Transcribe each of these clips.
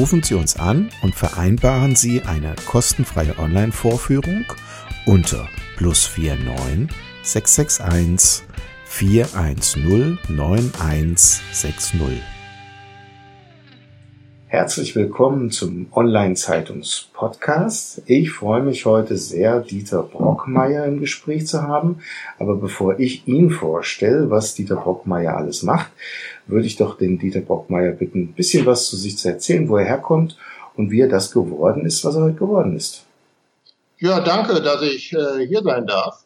Rufen Sie uns an und vereinbaren Sie eine kostenfreie Online-Vorführung unter plus 49 661 410 9160. Herzlich willkommen zum Online-Zeitungs-Podcast. Ich freue mich heute sehr, Dieter Brockmeier im Gespräch zu haben. Aber bevor ich ihn vorstelle, was Dieter Brockmeier alles macht, würde ich doch den Dieter Brockmeier bitten, ein bisschen was zu sich zu erzählen, wo er herkommt und wie er das geworden ist, was er heute geworden ist. Ja, danke, dass ich äh, hier sein darf.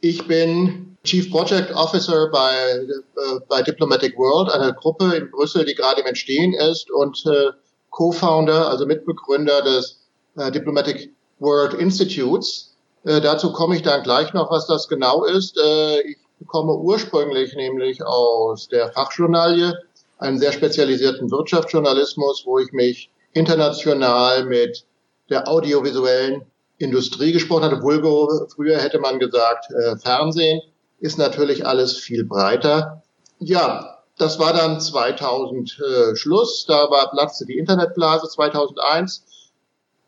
Ich bin Chief Project Officer bei, äh, bei Diplomatic World, einer Gruppe in Brüssel, die gerade im Entstehen ist und äh, Co-Founder, also Mitbegründer des äh, Diplomatic World Institutes. Äh, dazu komme ich dann gleich noch, was das genau ist. Äh, ich komme ursprünglich nämlich aus der Fachjournalie, einen sehr spezialisierten Wirtschaftsjournalismus, wo ich mich international mit der audiovisuellen Industrie gesprochen hatte. Vulgo, früher hätte man gesagt, äh, Fernsehen ist natürlich alles viel breiter. Ja, das war dann 2000 äh, Schluss. Da war platzte die Internetblase 2001.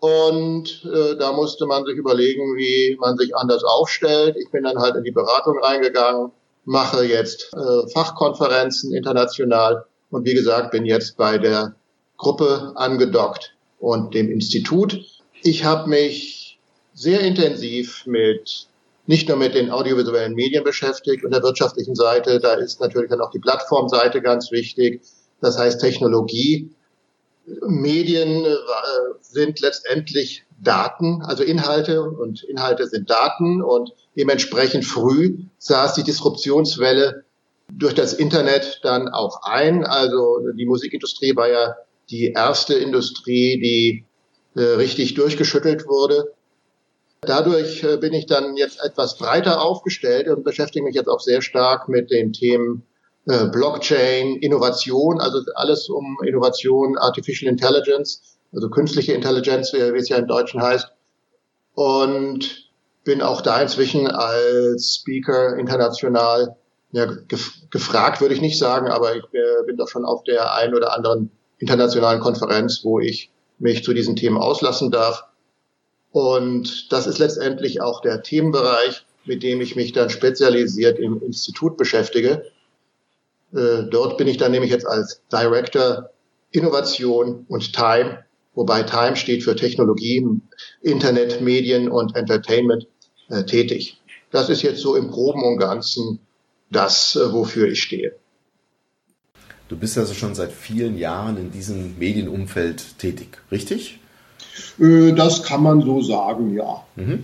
Und äh, da musste man sich überlegen, wie man sich anders aufstellt. Ich bin dann halt in die Beratung reingegangen, mache jetzt äh, Fachkonferenzen international und wie gesagt, bin jetzt bei der Gruppe angedockt und dem Institut. Ich habe mich sehr intensiv mit nicht nur mit den audiovisuellen Medien beschäftigt und der wirtschaftlichen Seite, da ist natürlich dann auch die Plattformseite ganz wichtig. Das heißt Technologie. Medien äh, sind letztendlich Daten, also Inhalte und Inhalte sind Daten und dementsprechend früh saß die Disruptionswelle durch das Internet dann auch ein. Also die Musikindustrie war ja die erste Industrie, die äh, richtig durchgeschüttelt wurde. Dadurch äh, bin ich dann jetzt etwas breiter aufgestellt und beschäftige mich jetzt auch sehr stark mit den Themen äh, Blockchain, Innovation, also alles um Innovation, Artificial Intelligence, also künstliche Intelligenz, wie es ja im Deutschen heißt. Und bin auch da inzwischen als Speaker international ja, gef gefragt, würde ich nicht sagen, aber ich äh, bin doch schon auf der einen oder anderen internationalen Konferenz, wo ich mich zu diesen Themen auslassen darf. Und das ist letztendlich auch der Themenbereich, mit dem ich mich dann spezialisiert im Institut beschäftige. Äh, dort bin ich dann nämlich jetzt als Director Innovation und Time, wobei Time steht für Technologie, Internet, Medien und Entertainment äh, tätig. Das ist jetzt so im Groben und Ganzen das, äh, wofür ich stehe. Du bist also schon seit vielen Jahren in diesem Medienumfeld tätig, richtig? Äh, das kann man so sagen, ja. Mhm.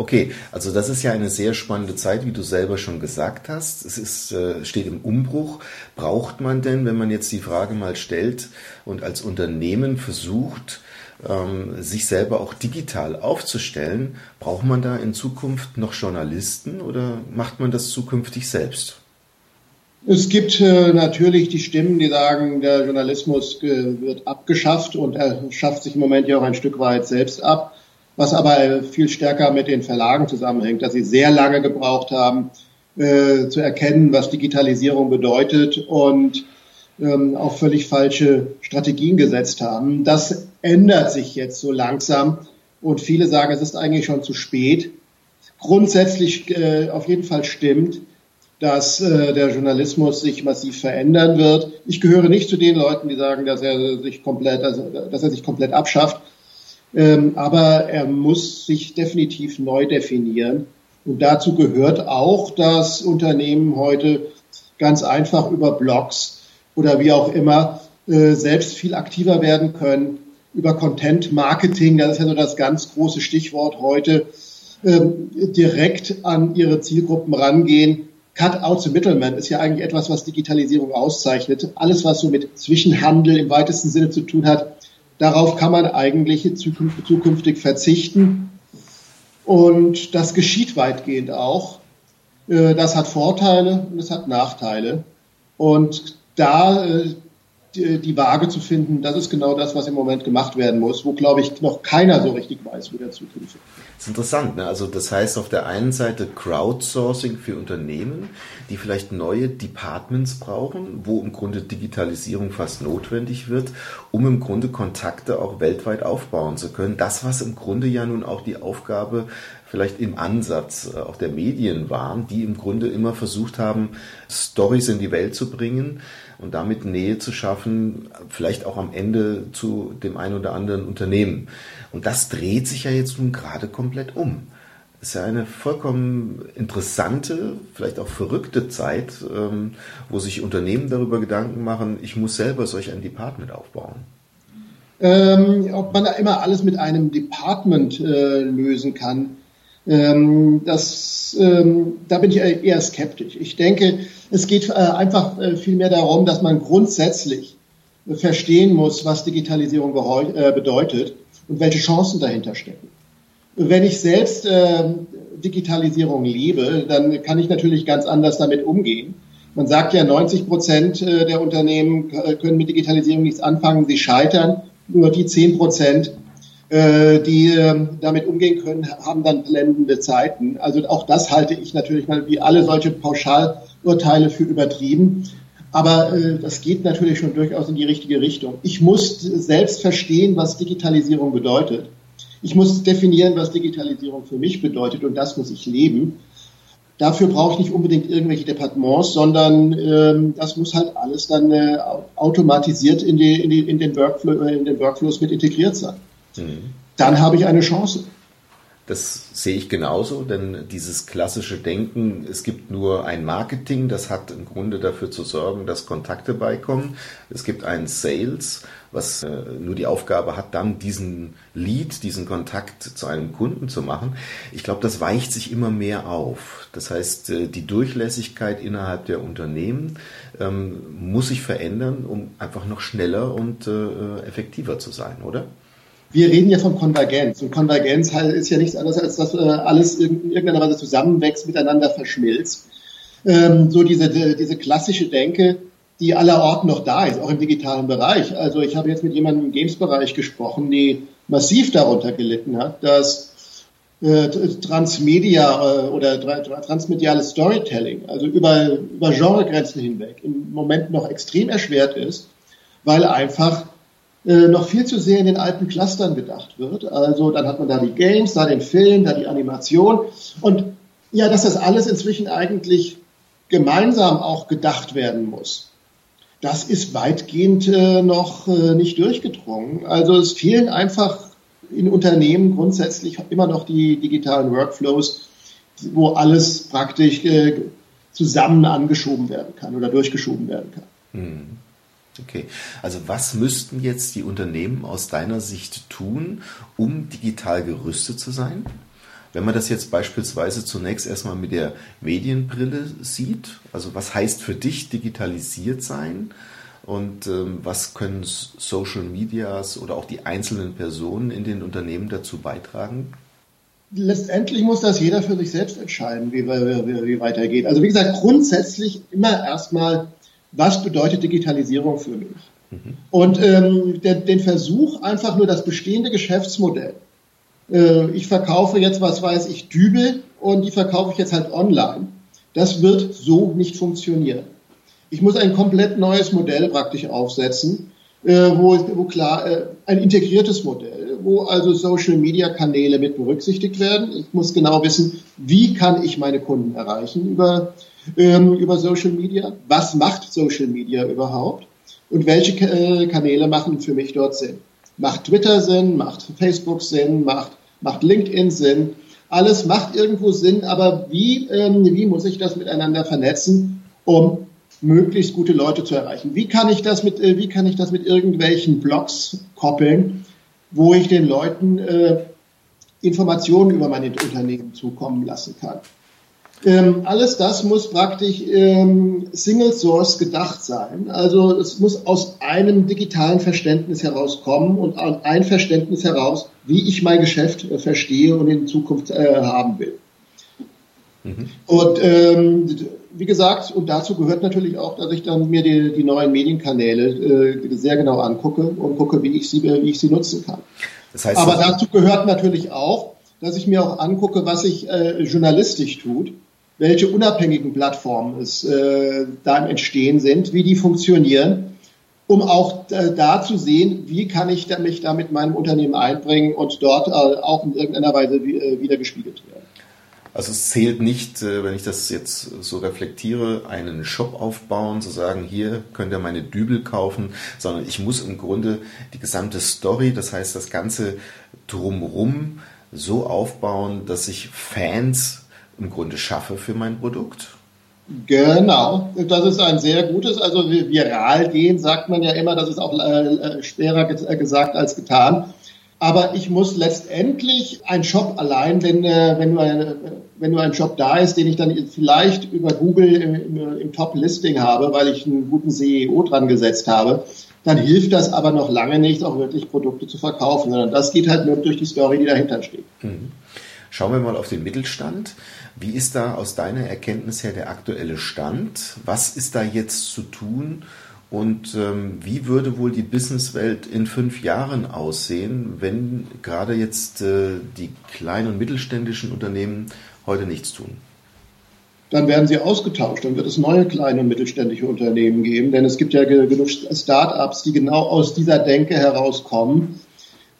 Okay, also das ist ja eine sehr spannende Zeit, wie du selber schon gesagt hast. Es ist, äh, steht im Umbruch. Braucht man denn, wenn man jetzt die Frage mal stellt und als Unternehmen versucht, ähm, sich selber auch digital aufzustellen, braucht man da in Zukunft noch Journalisten oder macht man das zukünftig selbst? Es gibt äh, natürlich die Stimmen, die sagen, der Journalismus äh, wird abgeschafft und er schafft sich im Moment ja auch ein Stück weit selbst ab, was aber viel stärker mit den Verlagen zusammenhängt, dass sie sehr lange gebraucht haben, äh, zu erkennen, was Digitalisierung bedeutet und ähm, auch völlig falsche Strategien gesetzt haben. Das ändert sich jetzt so langsam und viele sagen, es ist eigentlich schon zu spät. Grundsätzlich äh, auf jeden Fall stimmt, dass äh, der Journalismus sich massiv verändern wird. Ich gehöre nicht zu den Leuten, die sagen, dass er sich komplett, also dass er sich komplett abschafft. Ähm, aber er muss sich definitiv neu definieren. Und dazu gehört auch, dass Unternehmen heute ganz einfach über Blogs oder wie auch immer äh, selbst viel aktiver werden können, über Content Marketing, das ist ja so das ganz große Stichwort heute, ähm, direkt an ihre Zielgruppen rangehen. Cut out the middleman ist ja eigentlich etwas, was Digitalisierung auszeichnet. Alles, was so mit Zwischenhandel im weitesten Sinne zu tun hat, darauf kann man eigentlich zukünftig verzichten. Und das geschieht weitgehend auch. Äh, das hat Vorteile und es hat Nachteile. Und da äh, die, die Waage zu finden, das ist genau das, was im Moment gemacht werden muss, wo, glaube ich, noch keiner so richtig weiß, wo der Zukunft ist. Das ist interessant. Ne? Also das heißt auf der einen Seite Crowdsourcing für Unternehmen, die vielleicht neue Departments brauchen, wo im Grunde Digitalisierung fast notwendig wird, um im Grunde Kontakte auch weltweit aufbauen zu können. Das, was im Grunde ja nun auch die Aufgabe vielleicht im Ansatz äh, auch der Medien waren, die im Grunde immer versucht haben, Stories in die Welt zu bringen und damit Nähe zu schaffen, vielleicht auch am Ende zu dem einen oder anderen Unternehmen. Und das dreht sich ja jetzt nun gerade komplett um. Das ist ja eine vollkommen interessante, vielleicht auch verrückte Zeit, ähm, wo sich Unternehmen darüber Gedanken machen, ich muss selber solch ein Department aufbauen. Ähm, ob man da immer alles mit einem Department äh, lösen kann, ähm, das, ähm, da bin ich eher skeptisch. Ich denke, es geht äh, einfach äh, vielmehr darum, dass man grundsätzlich verstehen muss, was Digitalisierung äh, bedeutet und welche Chancen dahinter stecken. Wenn ich selbst äh, Digitalisierung lebe, dann kann ich natürlich ganz anders damit umgehen. Man sagt ja, 90 Prozent äh, der Unternehmen können mit Digitalisierung nichts anfangen, sie scheitern. Nur die 10 Prozent, äh, die ähm, damit umgehen können, haben dann blendende Zeiten. Also auch das halte ich natürlich mal wie alle solche Pauschalurteile für übertrieben. Aber äh, das geht natürlich schon durchaus in die richtige Richtung. Ich muss selbst verstehen, was Digitalisierung bedeutet. Ich muss definieren, was Digitalisierung für mich bedeutet und das muss ich leben. Dafür brauche ich nicht unbedingt irgendwelche Departements, sondern ähm, das muss halt alles dann äh, automatisiert in, die, in, die, in, den Workflow, in den Workflows mit integriert sein. Mhm. Dann habe ich eine Chance. Das sehe ich genauso, denn dieses klassische Denken, es gibt nur ein Marketing, das hat im Grunde dafür zu sorgen, dass Kontakte beikommen. Es gibt ein Sales, was äh, nur die Aufgabe hat, dann diesen Lead, diesen Kontakt zu einem Kunden zu machen. Ich glaube, das weicht sich immer mehr auf. Das heißt, äh, die Durchlässigkeit innerhalb der Unternehmen ähm, muss sich verändern, um einfach noch schneller und äh, effektiver zu sein, oder? Wir reden ja von Konvergenz. Und Konvergenz ist ja nichts anderes, als dass äh, alles in irgendeiner Weise zusammenwächst, miteinander verschmilzt. Ähm, so diese, diese klassische Denke, die allerorten noch da ist, auch im digitalen Bereich. Also ich habe jetzt mit jemandem im Games-Bereich gesprochen, die massiv darunter gelitten hat, dass äh, Transmedia äh, oder transmediales Storytelling, also über, über Genregrenzen hinweg, im Moment noch extrem erschwert ist, weil einfach äh, noch viel zu sehr in den alten Clustern gedacht wird. Also dann hat man da die Games, da den Film, da die Animation und ja, dass das alles inzwischen eigentlich gemeinsam auch gedacht werden muss. Das ist weitgehend äh, noch äh, nicht durchgedrungen. Also es fehlen einfach in Unternehmen grundsätzlich immer noch die digitalen Workflows, wo alles praktisch äh, zusammen angeschoben werden kann oder durchgeschoben werden kann. Hm. Okay, also was müssten jetzt die Unternehmen aus deiner Sicht tun, um digital gerüstet zu sein? Wenn man das jetzt beispielsweise zunächst erstmal mit der Medienbrille sieht, also was heißt für dich digitalisiert sein und ähm, was können Social Medias oder auch die einzelnen Personen in den Unternehmen dazu beitragen? Letztendlich muss das jeder für sich selbst entscheiden, wie, wie, wie weitergeht. Also wie gesagt, grundsätzlich immer erstmal was bedeutet Digitalisierung für mich? Mhm. Und ähm, der, den Versuch, einfach nur das bestehende Geschäftsmodell, äh, ich verkaufe jetzt, was weiß ich, Dübel und die verkaufe ich jetzt halt online, das wird so nicht funktionieren. Ich muss ein komplett neues Modell praktisch aufsetzen, äh, wo, wo klar, äh, ein integriertes Modell, wo also Social-Media-Kanäle mit berücksichtigt werden. Ich muss genau wissen, wie kann ich meine Kunden erreichen über ähm, über Social Media. Was macht Social Media überhaupt? Und welche äh, Kanäle machen für mich dort Sinn? Macht Twitter Sinn? Macht Facebook Sinn? Macht, macht LinkedIn Sinn? Alles macht irgendwo Sinn, aber wie, ähm, wie muss ich das miteinander vernetzen, um möglichst gute Leute zu erreichen? Wie kann ich das mit, äh, wie kann ich das mit irgendwelchen Blogs koppeln, wo ich den Leuten äh, Informationen über meine Unternehmen zukommen lassen kann? Ähm, alles das muss praktisch ähm, Single Source gedacht sein. Also es muss aus einem digitalen Verständnis herauskommen und ein Verständnis heraus, wie ich mein Geschäft äh, verstehe und in Zukunft äh, haben will. Mhm. Und ähm, wie gesagt, und dazu gehört natürlich auch, dass ich dann mir die, die neuen Medienkanäle äh, sehr genau angucke und gucke, wie ich sie, wie ich sie nutzen kann. Das heißt, Aber dazu gehört natürlich auch, dass ich mir auch angucke, was sich äh, journalistisch tut welche unabhängigen Plattformen es äh, da im Entstehen sind, wie die funktionieren, um auch äh, da zu sehen, wie kann ich da, mich da mit meinem Unternehmen einbringen und dort äh, auch in irgendeiner Weise äh, wieder gespiegelt werden. Also es zählt nicht, äh, wenn ich das jetzt so reflektiere, einen Shop aufbauen, zu sagen, hier könnt ihr meine Dübel kaufen, sondern ich muss im Grunde die gesamte Story, das heißt das ganze drumrum so aufbauen, dass sich Fans im Grunde schaffe für mein Produkt. Genau, das ist ein sehr gutes, also viral gehen, sagt man ja immer, das ist auch äh, äh, schwerer gesagt als getan. Aber ich muss letztendlich ein Shop allein, wenn, wenn, nur, wenn nur ein Shop da ist, den ich dann vielleicht über Google im, im Top-Listing habe, weil ich einen guten CEO dran gesetzt habe, dann hilft das aber noch lange nicht, auch wirklich Produkte zu verkaufen, sondern das geht halt nur durch die Story, die dahinter steht. Mhm. Schauen wir mal auf den Mittelstand. Wie ist da aus deiner Erkenntnis her der aktuelle Stand? Was ist da jetzt zu tun? Und ähm, wie würde wohl die Businesswelt in fünf Jahren aussehen, wenn gerade jetzt äh, die kleinen und mittelständischen Unternehmen heute nichts tun? Dann werden sie ausgetauscht, dann wird es neue kleine und mittelständische Unternehmen geben, denn es gibt ja genug Start-ups, die genau aus dieser Denke herauskommen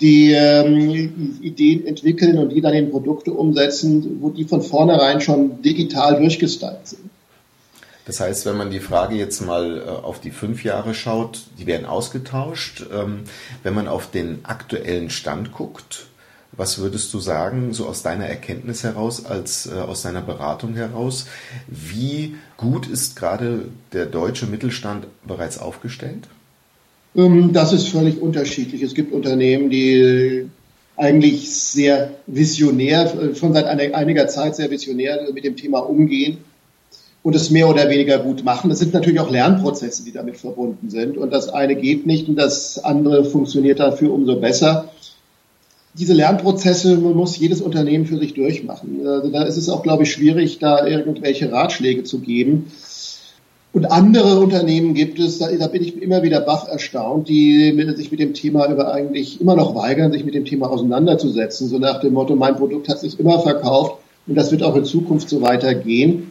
die ähm, Ideen entwickeln und die dann in Produkte umsetzen, wo die von vornherein schon digital durchgestylt sind. Das heißt, wenn man die Frage jetzt mal äh, auf die fünf Jahre schaut, die werden ausgetauscht. Ähm, wenn man auf den aktuellen Stand guckt, was würdest du sagen, so aus deiner Erkenntnis heraus, als äh, aus deiner Beratung heraus, wie gut ist gerade der deutsche Mittelstand bereits aufgestellt? Ähm, das ist völlig unterschiedlich. Es gibt Unternehmen, die eigentlich sehr visionär, äh, schon seit einiger Zeit sehr visionär mit dem Thema umgehen und es mehr oder weniger gut machen. Das sind natürlich auch Lernprozesse, die damit verbunden sind. Und das eine geht nicht und das andere funktioniert dafür umso besser. Diese Lernprozesse muss jedes Unternehmen für sich durchmachen. Also da ist es auch, glaube ich, schwierig, da irgendwelche Ratschläge zu geben. Und andere Unternehmen gibt es, da, da bin ich immer wieder baff erstaunt, die sich mit dem Thema über eigentlich immer noch weigern, sich mit dem Thema auseinanderzusetzen. So nach dem Motto, mein Produkt hat sich immer verkauft und das wird auch in Zukunft so weitergehen.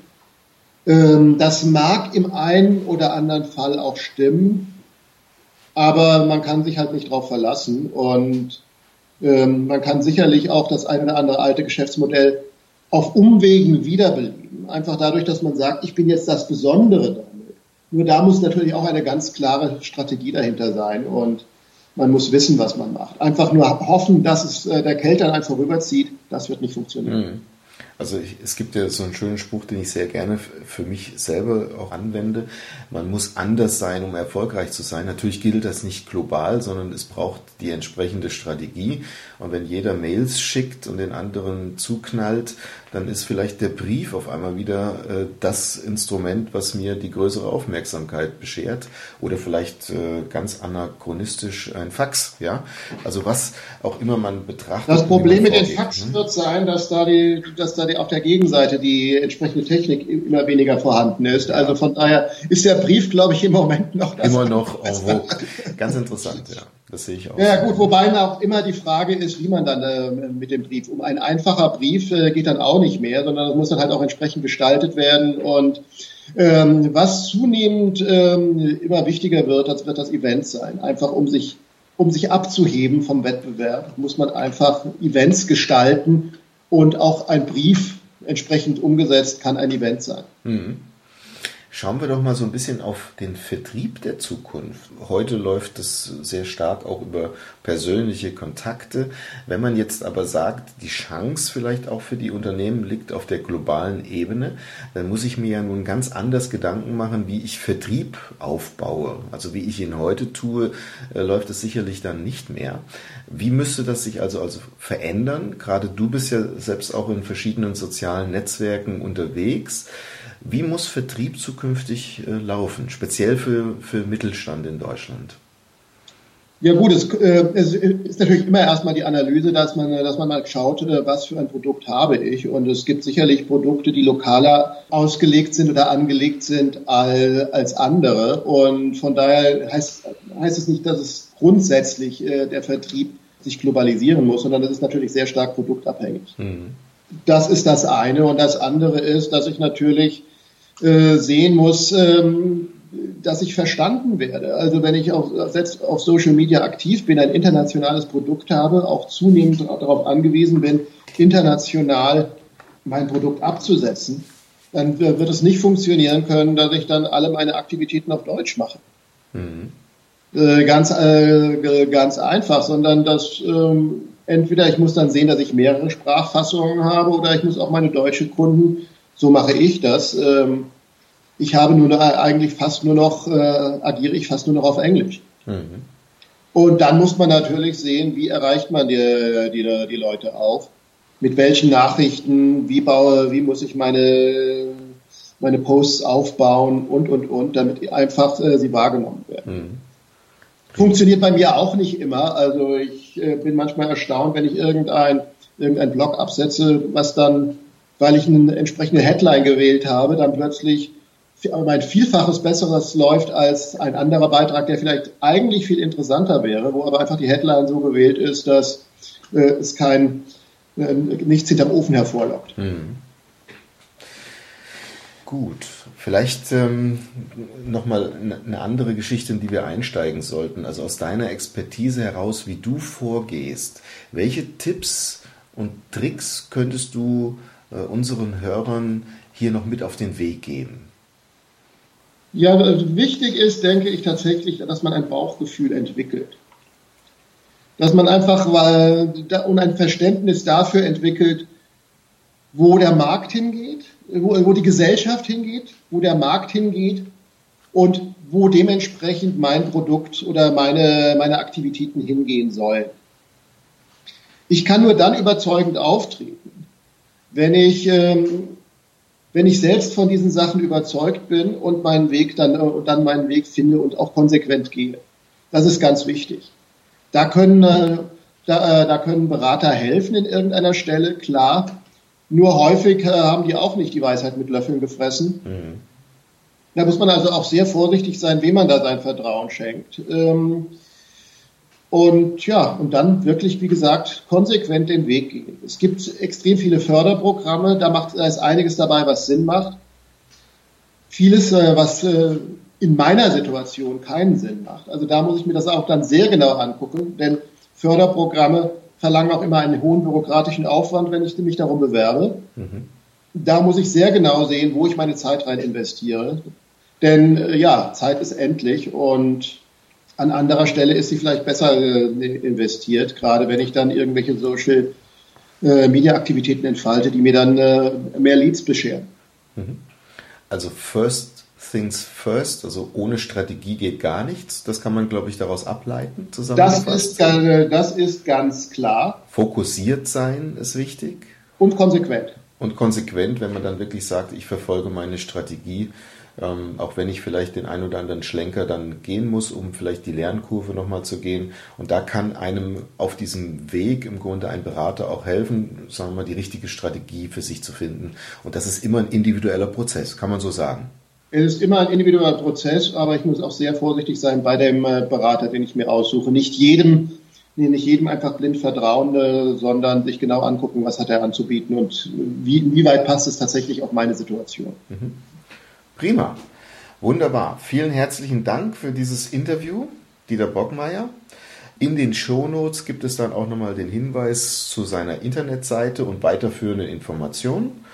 Ähm, das mag im einen oder anderen Fall auch stimmen, aber man kann sich halt nicht darauf verlassen und ähm, man kann sicherlich auch das eine oder andere alte Geschäftsmodell auf Umwegen wiederbeleben. Einfach dadurch, dass man sagt, ich bin jetzt das Besondere damit. Nur da muss natürlich auch eine ganz klare Strategie dahinter sein und man muss wissen, was man macht. Einfach nur hoffen, dass es äh, der Kälte an einem vorüberzieht, das wird nicht funktionieren. Mhm. Also ich, es gibt ja so einen schönen Spruch, den ich sehr gerne für mich selber auch anwende. Man muss anders sein, um erfolgreich zu sein. Natürlich gilt das nicht global, sondern es braucht die entsprechende Strategie. Und wenn jeder Mails schickt und den anderen zuknallt, dann ist vielleicht der Brief auf einmal wieder äh, das Instrument, was mir die größere Aufmerksamkeit beschert. Oder vielleicht äh, ganz anachronistisch ein Fax. Ja, also was auch immer man betrachtet. Das Problem mit den Fax ne? wird sein, dass da die, dass da auf der Gegenseite die entsprechende Technik immer weniger vorhanden ist. Also von daher ist der Brief, glaube ich, im Moment noch das. Immer noch vogue. Ganz interessant, ja. Das sehe ich auch. Ja, gut, wobei auch immer die Frage ist, wie man dann äh, mit dem Brief um. Ein einfacher Brief äh, geht dann auch nicht mehr, sondern das muss dann halt auch entsprechend gestaltet werden. Und ähm, was zunehmend ähm, immer wichtiger wird, das wird das Event sein. Einfach um sich, um sich abzuheben vom Wettbewerb, muss man einfach Events gestalten und auch ein Brief entsprechend umgesetzt kann ein Event sein. Mhm. Schauen wir doch mal so ein bisschen auf den Vertrieb der Zukunft. Heute läuft es sehr stark auch über persönliche Kontakte. Wenn man jetzt aber sagt, die Chance vielleicht auch für die Unternehmen liegt auf der globalen Ebene, dann muss ich mir ja nun ganz anders Gedanken machen, wie ich Vertrieb aufbaue. Also wie ich ihn heute tue, äh, läuft es sicherlich dann nicht mehr. Wie müsste das sich also, also verändern? Gerade du bist ja selbst auch in verschiedenen sozialen Netzwerken unterwegs. Wie muss Vertrieb zukünftig äh, laufen, speziell für, für Mittelstand in Deutschland? Ja gut, es, äh, es, ist natürlich immer erstmal die Analyse, dass man, dass man mal schaut, äh, was für ein Produkt habe ich. Und es gibt sicherlich Produkte, die lokaler ausgelegt sind oder angelegt sind als, als andere. Und von daher heißt, heißt es nicht, dass es grundsätzlich äh, der Vertrieb sich globalisieren muss, sondern das ist natürlich sehr stark produktabhängig. Mhm. Das ist das eine. Und das andere ist, dass ich natürlich äh, sehen muss, ähm, dass ich verstanden werde. Also wenn ich auf, selbst auf Social Media aktiv bin, ein internationales Produkt habe, auch zunehmend darauf angewiesen bin, international mein Produkt abzusetzen, dann wird es nicht funktionieren können, dass ich dann alle meine Aktivitäten auf Deutsch mache. Mhm. Äh, ganz, äh, ganz einfach, sondern dass ähm, entweder ich muss dann sehen, dass ich mehrere Sprachfassungen habe oder ich muss auch meine deutsche Kunden so mache ich das. Ähm, ich habe nur noch, eigentlich fast nur noch, äh, agiere ich fast nur noch auf Englisch. Mhm. Und dann muss man natürlich sehen, wie erreicht man die, die, die Leute auf, mit welchen Nachrichten, wie baue, wie muss ich meine, meine Posts aufbauen und, und, und, damit einfach äh, sie wahrgenommen werden. Mhm. Funktioniert bei mir auch nicht immer. Also ich äh, bin manchmal erstaunt, wenn ich irgendein, irgendein Blog absetze, was dann weil ich eine entsprechende Headline gewählt habe, dann plötzlich mein Vielfaches Besseres läuft als ein anderer Beitrag, der vielleicht eigentlich viel interessanter wäre, wo aber einfach die Headline so gewählt ist, dass äh, es kein äh, nichts hinterm Ofen hervorlockt. Hm. Gut, vielleicht ähm, nochmal eine andere Geschichte, in die wir einsteigen sollten. Also aus deiner Expertise heraus, wie du vorgehst. Welche Tipps und Tricks könntest du unseren Hörern hier noch mit auf den Weg geben? Ja, also wichtig ist, denke ich tatsächlich, dass man ein Bauchgefühl entwickelt. Dass man einfach weil, und ein Verständnis dafür entwickelt, wo der Markt hingeht, wo, wo die Gesellschaft hingeht, wo der Markt hingeht und wo dementsprechend mein Produkt oder meine, meine Aktivitäten hingehen sollen. Ich kann nur dann überzeugend auftreten, wenn ich, ähm, wenn ich selbst von diesen Sachen überzeugt bin und meinen Weg dann, äh, dann meinen Weg finde und auch konsequent gehe. Das ist ganz wichtig. Da können, äh, da, äh, da können Berater helfen in irgendeiner Stelle, klar. Nur häufig äh, haben die auch nicht die Weisheit mit Löffeln gefressen. Mhm. Da muss man also auch sehr vorsichtig sein, wem man da sein Vertrauen schenkt. Ähm, und ja, und dann wirklich, wie gesagt, konsequent den Weg gehen. Es gibt extrem viele Förderprogramme, da, macht, da ist einiges dabei, was Sinn macht. Vieles, äh, was äh, in meiner Situation keinen Sinn macht. Also da muss ich mir das auch dann sehr genau angucken, denn Förderprogramme verlangen auch immer einen hohen bürokratischen Aufwand, wenn ich mich darum bewerbe. Mhm. Da muss ich sehr genau sehen, wo ich meine Zeit rein investiere. Denn äh, ja, Zeit ist endlich und an anderer Stelle ist sie vielleicht besser äh, investiert, gerade wenn ich dann irgendwelche Social äh, Media Aktivitäten entfalte, die mir dann äh, mehr Leads bescheren. Mhm. Also first things first, also ohne Strategie geht gar nichts. Das kann man, glaube ich, daraus ableiten. Das ist, äh, das ist ganz klar. Fokussiert sein ist wichtig. Und konsequent. Und konsequent, wenn man dann wirklich sagt, ich verfolge meine Strategie ähm, auch wenn ich vielleicht den ein oder anderen Schlenker dann gehen muss, um vielleicht die Lernkurve nochmal zu gehen. Und da kann einem auf diesem Weg im Grunde ein Berater auch helfen, sagen wir mal, die richtige Strategie für sich zu finden. Und das ist immer ein individueller Prozess, kann man so sagen. Es ist immer ein individueller Prozess, aber ich muss auch sehr vorsichtig sein bei dem äh, Berater, den ich mir aussuche. Nicht jedem, nicht jedem einfach blind vertrauen, äh, sondern sich genau angucken, was hat er anzubieten und wie, wie weit passt es tatsächlich auf meine Situation. Mhm. Prima. Wunderbar. Vielen herzlichen Dank für dieses Interview, Dieter Bockmeier. In den Shownotes gibt es dann auch nochmal den Hinweis zu seiner Internetseite und weiterführenden Informationen.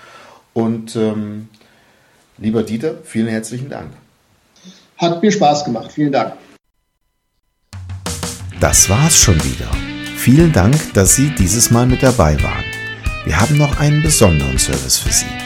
Und ähm, Lieber Dieter, vielen herzlichen Dank. Hat mir Spaß gemacht. Vielen Dank. Das war's schon wieder. Vielen Dank, dass Sie dieses Mal mit dabei waren. Wir haben noch einen besonderen Service für Sie.